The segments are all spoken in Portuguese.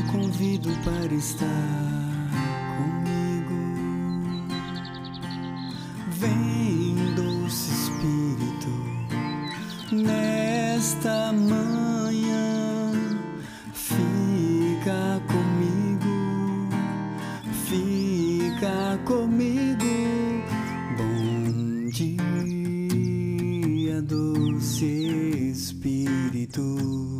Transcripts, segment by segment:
te convido para estar comigo. Vem, doce Espírito, nesta manhã, fica comigo, fica comigo. Bom dia, doce Espírito.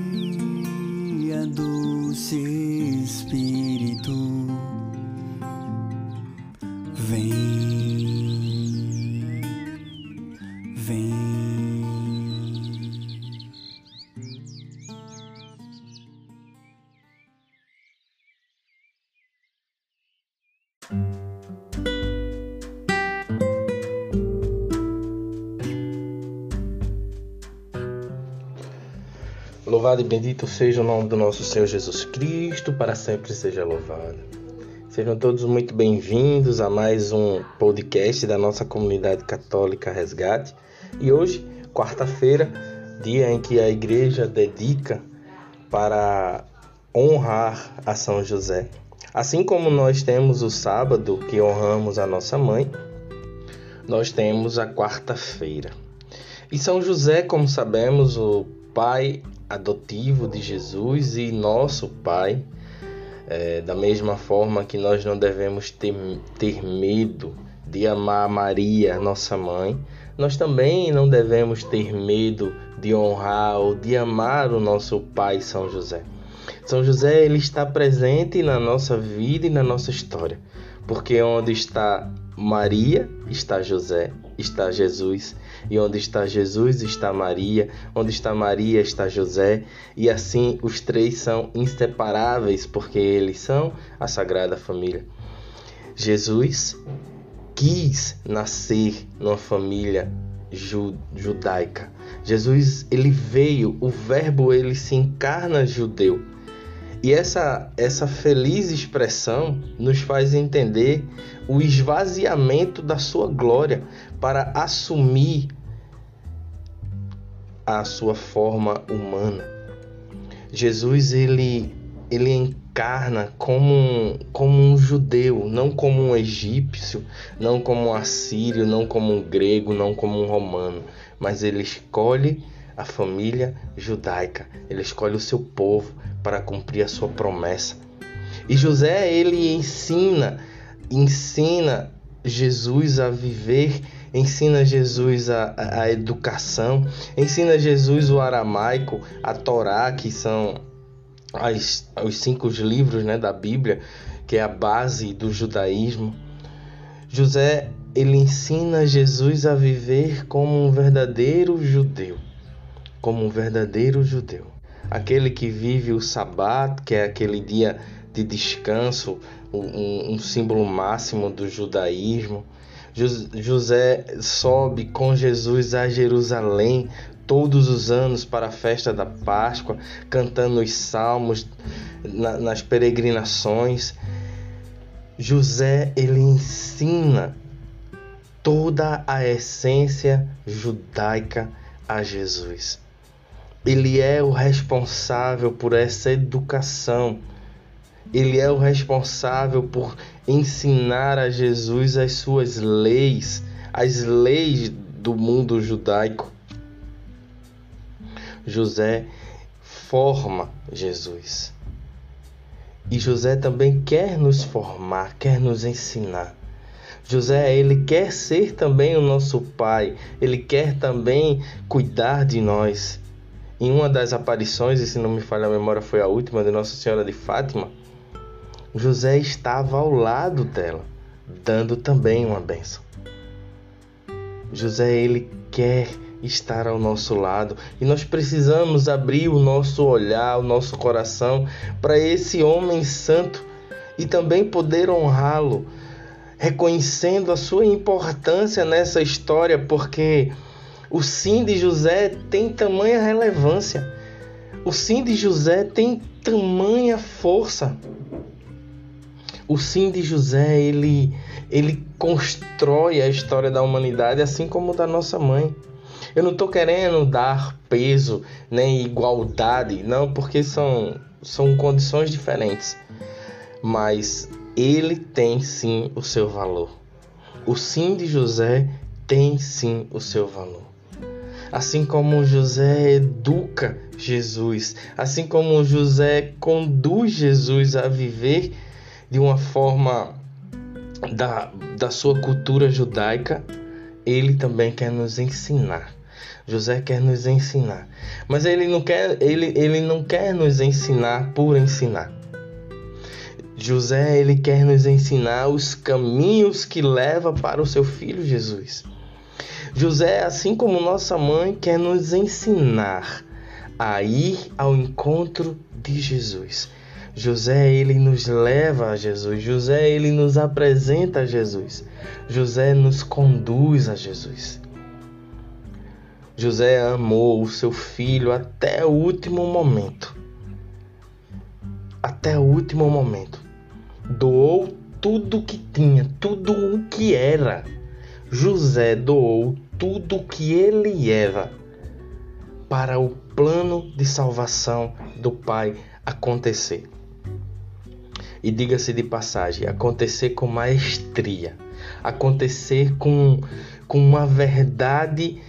doce Espírito. Louvado e bendito seja o nome do nosso Senhor Jesus Cristo, para sempre seja louvado. Sejam todos muito bem-vindos a mais um podcast da nossa comunidade católica Resgate. E hoje, quarta-feira, dia em que a igreja dedica para honrar a São José. Assim como nós temos o sábado que honramos a nossa mãe, nós temos a quarta-feira. E São José, como sabemos, o pai adotivo de Jesus e nosso pai, é, da mesma forma que nós não devemos ter, ter medo de amar Maria, nossa mãe, nós também não devemos ter medo de honrar ou de amar o nosso pai São José. São José ele está presente na nossa vida e na nossa história, porque onde está Maria está José, está Jesus, e onde está Jesus está Maria, onde está Maria está José, e assim os três são inseparáveis, porque eles são a Sagrada Família. Jesus quis nascer numa família ju judaica. Jesus ele veio, o verbo ele se encarna judeu. E essa, essa feliz expressão nos faz entender o esvaziamento da sua glória para assumir a sua forma humana. Jesus ele, ele encarna como um, como um judeu, não como um egípcio, não como um assírio, não como um grego, não como um romano, mas ele escolhe a família judaica, ele escolhe o seu povo para cumprir a sua promessa. E José ele ensina, ensina Jesus a viver, ensina Jesus a, a, a educação, ensina Jesus o aramaico, a Torá, que são as, os cinco livros né, da Bíblia, que é a base do judaísmo. José ele ensina Jesus a viver como um verdadeiro judeu, como um verdadeiro judeu. Aquele que vive o sabato, que é aquele dia de descanso, um, um símbolo máximo do judaísmo. José sobe com Jesus a Jerusalém todos os anos para a festa da Páscoa, cantando os salmos na, nas peregrinações. José ele ensina toda a essência judaica a Jesus. Ele é o responsável por essa educação. Ele é o responsável por ensinar a Jesus as suas leis, as leis do mundo judaico. José forma Jesus. E José também quer nos formar, quer nos ensinar. José, ele quer ser também o nosso pai, ele quer também cuidar de nós. Em uma das aparições, e se não me falha a memória, foi a última de Nossa Senhora de Fátima, José estava ao lado dela, dando também uma bênção. José, ele quer estar ao nosso lado e nós precisamos abrir o nosso olhar, o nosso coração para esse homem santo e também poder honrá-lo reconhecendo a sua importância nessa história, porque o sim de José tem tamanha relevância. O sim de José tem tamanha força. O sim de José, ele ele constrói a história da humanidade assim como da nossa mãe. Eu não estou querendo dar peso nem igualdade, não, porque são, são condições diferentes. Mas ele tem sim o seu valor. O sim de José tem sim o seu valor. Assim como José educa Jesus, assim como José conduz Jesus a viver de uma forma da, da sua cultura judaica, ele também quer nos ensinar. José quer nos ensinar. Mas ele não quer, ele, ele não quer nos ensinar por ensinar. José ele quer nos ensinar os caminhos que leva para o seu filho Jesus. José, assim como nossa mãe, quer nos ensinar a ir ao encontro de Jesus. José ele nos leva a Jesus. José ele nos apresenta a Jesus. José nos conduz a Jesus. José amou o seu filho até o último momento. Até o último momento doou tudo o que tinha, tudo o que era. José doou tudo o que ele era para o plano de salvação do Pai acontecer. E diga-se de passagem, acontecer com maestria, acontecer com, com uma verdade,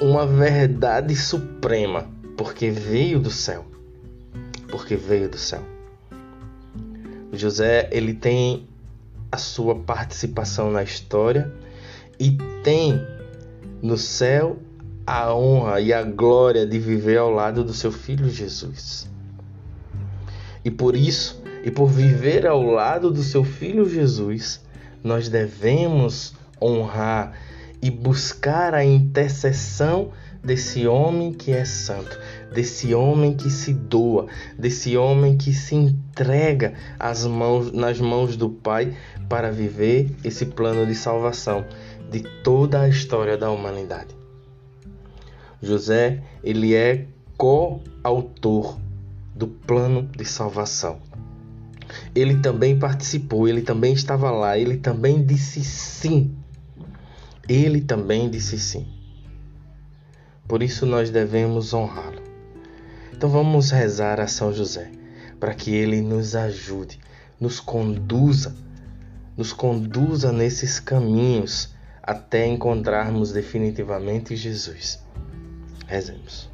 uma verdade suprema, porque veio do céu. Porque veio do céu. José ele tem a sua participação na história e tem no céu a honra e a glória de viver ao lado do seu filho Jesus. E por isso, e por viver ao lado do seu filho Jesus, nós devemos honrar e buscar a intercessão desse homem que é santo, desse homem que se doa, desse homem que se entrega às mãos, nas mãos do Pai para viver esse plano de salvação de toda a história da humanidade. José, ele é coautor do plano de salvação. Ele também participou, ele também estava lá, ele também disse sim. Ele também disse sim. Por isso nós devemos honrá-lo. Então vamos rezar a São José, para que ele nos ajude, nos conduza, nos conduza nesses caminhos até encontrarmos definitivamente Jesus. Rezemos.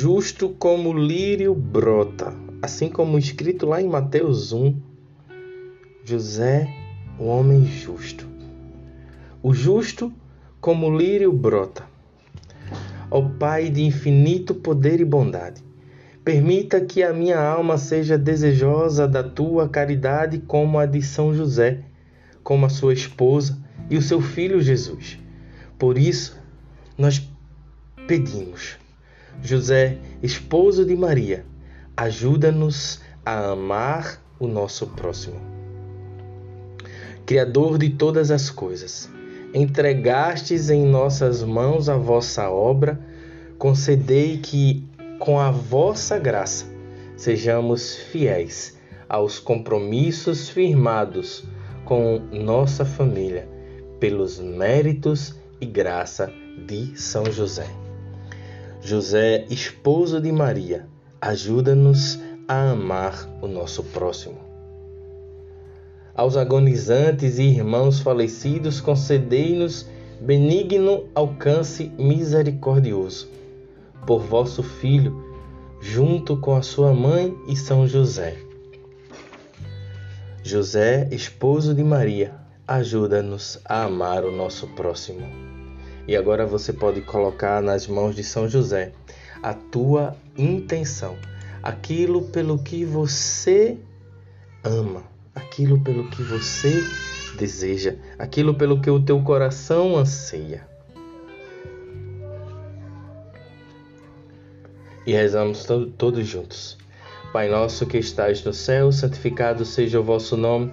Justo como lírio brota, Assim como escrito lá em Mateus 1, José, o homem justo. O justo como lírio brota. Ó Pai de infinito poder e bondade, permita que a minha alma seja desejosa da tua caridade como a de São José, como a sua esposa e o seu filho Jesus. Por isso, nós pedimos, José, esposo de Maria, ajuda-nos a amar o nosso próximo. Criador de todas as coisas, entregastes em nossas mãos a vossa obra, concedei que, com a vossa graça, sejamos fiéis aos compromissos firmados com nossa família, pelos méritos e graça de São José. José, esposo de Maria, ajuda-nos a amar o nosso próximo aos agonizantes e irmãos falecidos, concedei-nos benigno alcance misericordioso. Por vosso Filho, junto com a sua mãe e São José. José, esposo de Maria, ajuda-nos a amar o nosso próximo. E agora você pode colocar nas mãos de São José a tua intenção, aquilo pelo que você ama aquilo pelo que você deseja, aquilo pelo que o teu coração anseia. E rezamos todos juntos. Pai nosso que estais no céu, santificado seja o vosso nome.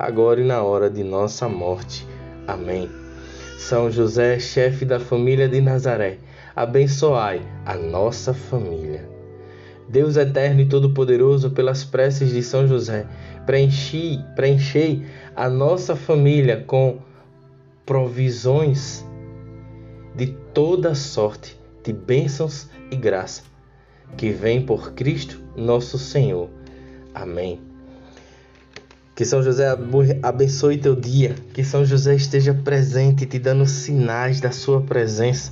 agora e na hora de nossa morte. Amém. São José, chefe da família de Nazaré, abençoai a nossa família. Deus eterno e todo-poderoso, pelas preces de São José, preenchi, preenchei a nossa família com provisões de toda sorte de bênçãos e graça que vem por Cristo nosso Senhor. Amém. Que São José abençoe teu dia, que São José esteja presente, te dando sinais da sua presença.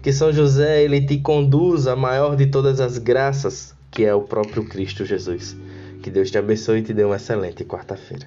Que São José ele te conduza a maior de todas as graças, que é o próprio Cristo Jesus. Que Deus te abençoe e te dê uma excelente quarta-feira.